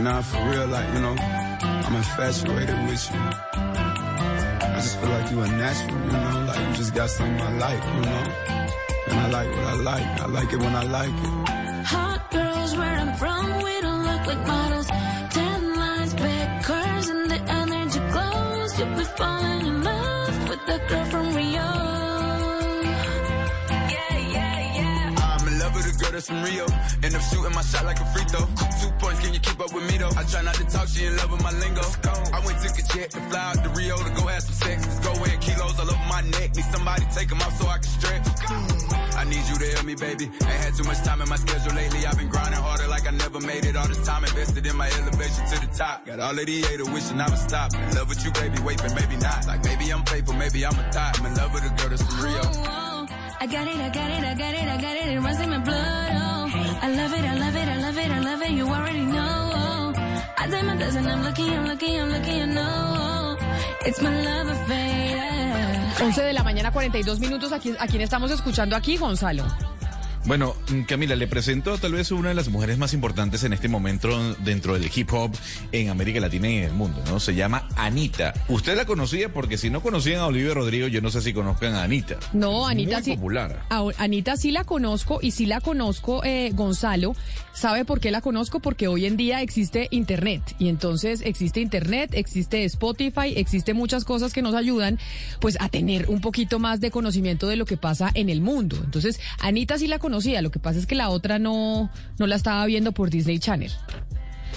Like, nah, for real, like, you know, I'm infatuated with you. I just feel like you a natural, you know, like you just got something I like, you know. And I like what I like. I like it when I like it. Hot girls where I'm from, we don't look like models. That's from Rio. End up shooting my shot like a free throw. Two points, can you keep up with me though? I try not to talk, she in love with my lingo. I went took a jet to fly out to Rio to go have some sex. Let's go in kilos all over my neck. Need somebody take them off so I can stretch. I need you to help me, baby. Ain't had too much time in my schedule lately. I've been grinding harder like I never made it. All this time invested in my elevation to the top. Got all of the haters wishing I would stop. In love with you, baby. Wait, but maybe not. Like maybe I'm faithful, maybe I'm a thought. I'm in love with a girl that's from Rio. Oh, oh. I got it, I got it, I got it, I got it. It runs in my blood. I love it, I love it, I love it, I love it. You already know. I did my best and I'm lucky, I'm lucky, I'm lucky, I know. It's my love affair. 11 de la mañana, 42 minutos. ¿A quién, a quién estamos escuchando aquí, Gonzalo? Bueno, Camila, le presento tal vez una de las mujeres más importantes en este momento dentro del hip hop en América Latina y en el mundo, ¿no? Se llama Anita. Usted la conocía porque si no conocían a Olivia Rodrigo, yo no sé si conozcan a Anita. No, Anita Muy sí. popular. A- Anita sí la conozco y sí la conozco, eh, Gonzalo. ¿Sabe por qué la conozco? Porque hoy en día existe Internet. Y entonces existe Internet, existe Spotify, existe muchas cosas que nos ayudan pues a tener un poquito más de conocimiento de lo que pasa en el mundo. Entonces, Anita sí la Lo que pasa es que la otra no, no la estaba viendo por Disney Channel.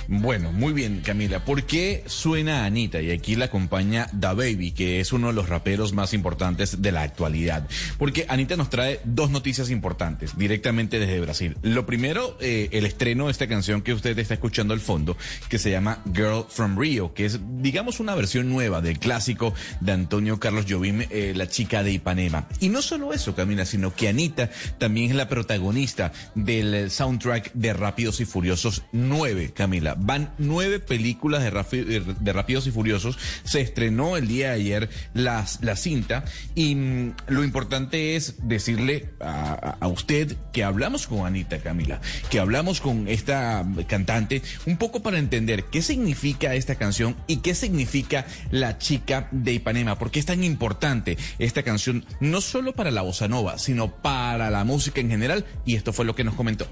Bueno, muy bien, Camila. ¿Por qué suena Anita? Y aquí la acompaña Da Baby, que es uno de los raperos más importantes de la actualidad. Porque Anita nos trae dos noticias importantes directamente desde Brasil. Lo primero, eh, el estreno de esta canción que usted está escuchando al fondo, que se llama Girl from Rio, que es, digamos, una versión nueva del clásico de Antonio Carlos Jobim, eh, La chica de Ipanema. Y no solo eso, Camila, sino que Anita también es la protagonista del soundtrack de Rápidos y Furiosos 9, Camila. Van nueve películas de, de Rápidos y Furiosos. Se estrenó el día de ayer la, la cinta y mm, lo importante es decirle a, a- a usted que hablamos con Anita, Camila, que hablamos con esta cantante un poco para entender qué significa esta canción y qué significa La chica de Ipanema, porque es tan importante esta canción no solo para la bossa nova, sino para la música en general y esto fue lo que nos comentó.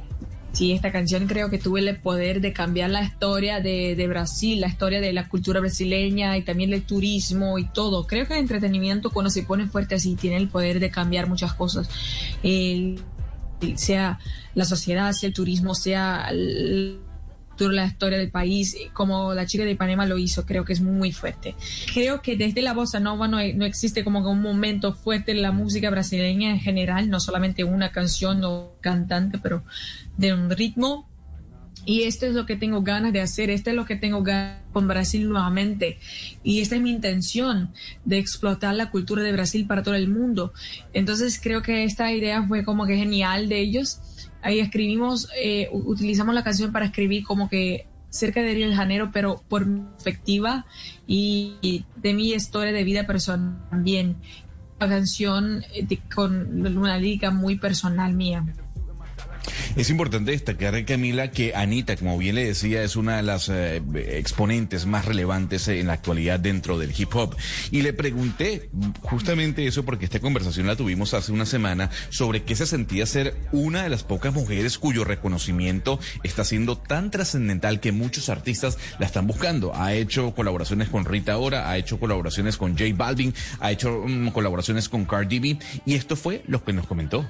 Sí, esta canción creo que tuvo el poder de cambiar la historia de, de Brasil, la historia de la cultura brasileña y también del turismo y todo. Creo que el entretenimiento cuando se pone fuerte así tiene el poder de cambiar muchas cosas. El- sea la sociedad, sea el turismo, sea el- la historia del país, como la chica de Ipanema lo hizo, creo que es muy fuerte. Creo que desde la bossa nova no, no existe como que un momento fuerte en la música brasileña en general, no solamente una canción o cantante, pero de un ritmo. Y esto es lo que tengo ganas de hacer, esto es lo que tengo ganas con Brasil nuevamente. Y esta es mi intención de explotar la cultura de Brasil para todo el mundo. Entonces creo que esta idea fue como que genial de ellos. Ahí escribimos, eh, utilizamos la canción para escribir como que cerca de Río de Janeiro, pero por perspectiva y, de mi historia de vida personal también. Una canción eh, con una lírica muy personal mía. Es importante destacar, Camila, que Anita, como bien le decía, es una de las eh, exponentes más relevantes en la actualidad dentro del hip hop. Y le pregunté justamente eso porque esta conversación la tuvimos hace una semana sobre qué se sentía ser una de las pocas mujeres cuyo reconocimiento está siendo tan trascendental que muchos artistas la están buscando. Ha hecho colaboraciones con Rita Ora, ha hecho colaboraciones con J Balvin, ha hecho mm, colaboraciones con Cardi B y esto fue lo que nos comentó.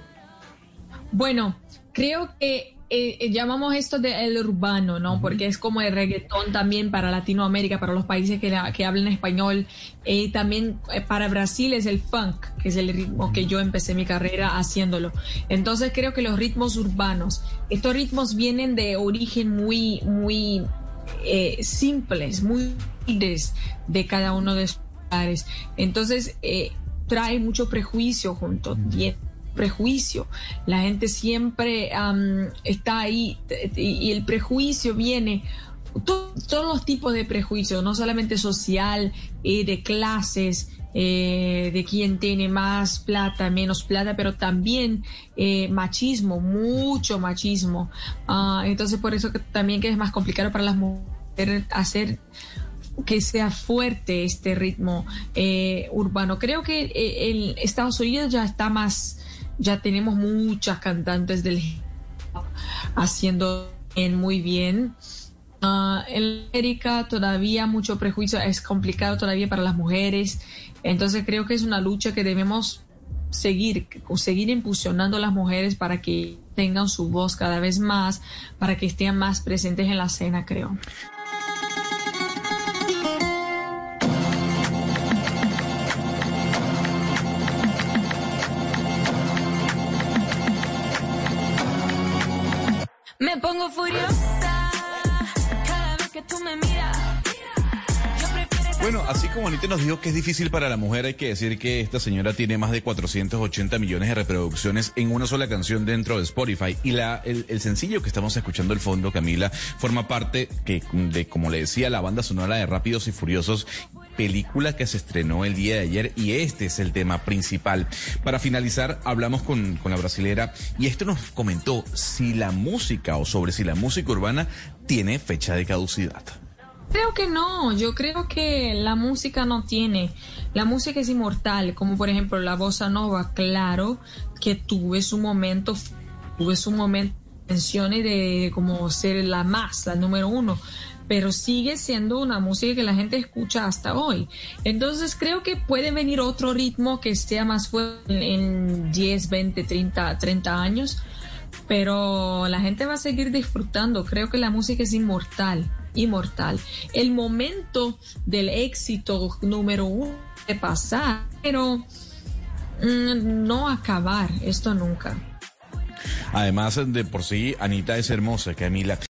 Bueno, creo que eh, eh, llamamos esto de el urbano, ¿no? Porque es como el reggaetón también para Latinoamérica, para los países que, la- que hablan español. Eh, también eh, para Brasil es el funk, que es el ritmo que yo empecé mi carrera haciéndolo. Entonces creo que los ritmos urbanos, estos ritmos vienen de origen muy, muy eh, simples, muy de cada uno de sus lugares. Entonces eh, trae mucho prejuicio junto. Bien prejuicio. La gente siempre am, está ahí y el prejuicio viene, to- todos los tipos de prejuicios, no solamente social, eh, de clases, eh, de quién tiene más plata, menos plata, pero también eh, machismo, mucho machismo. Ah, entonces por eso que también que es más complicado para las mujeres hacer que sea fuerte este ritmo eh, urbano. Creo que en Estados Unidos ya está más, ya tenemos muchas cantantes del haciendo muy bien. Uh, en América todavía mucho prejuicio, es complicado todavía para las mujeres. Entonces creo que es una lucha que debemos seguir, seguir impulsionando a las mujeres para que tengan su voz cada vez más, para que estén más presentes en la escena, creo. Me pongo furiosa cada vez que tú me miras. Bueno, así como Anita nos dijo que es difícil para la mujer, hay que decir que esta señora tiene más de 480 millones de reproducciones en una sola canción dentro de Spotify. Y la, el, sencillo que estamos escuchando el fondo, Camila, forma parte que, de, como le decía, la banda sonora de Rápidos y Furiosos película que se estrenó el día de ayer y este es el tema principal. Para finalizar, hablamos con, con la brasilera y esto nos comentó si la música o sobre si la música urbana tiene fecha de caducidad. Creo que no, yo creo que la música no tiene, la música es inmortal, como por ejemplo la bossa nova, claro que tuve su momento, tuve su momento de como ser la más, la número uno, pero sigue siendo una música que la gente escucha hasta hoy. Entonces creo que puede venir otro ritmo que sea más fuerte en 10, 20, 30, 30 años, pero la gente va a seguir disfrutando. Creo que la música es inmortal, inmortal. El momento del éxito número uno de pasar, pero mm, no acabar esto nunca. Además, de por sí, Anita es hermosa, Camila.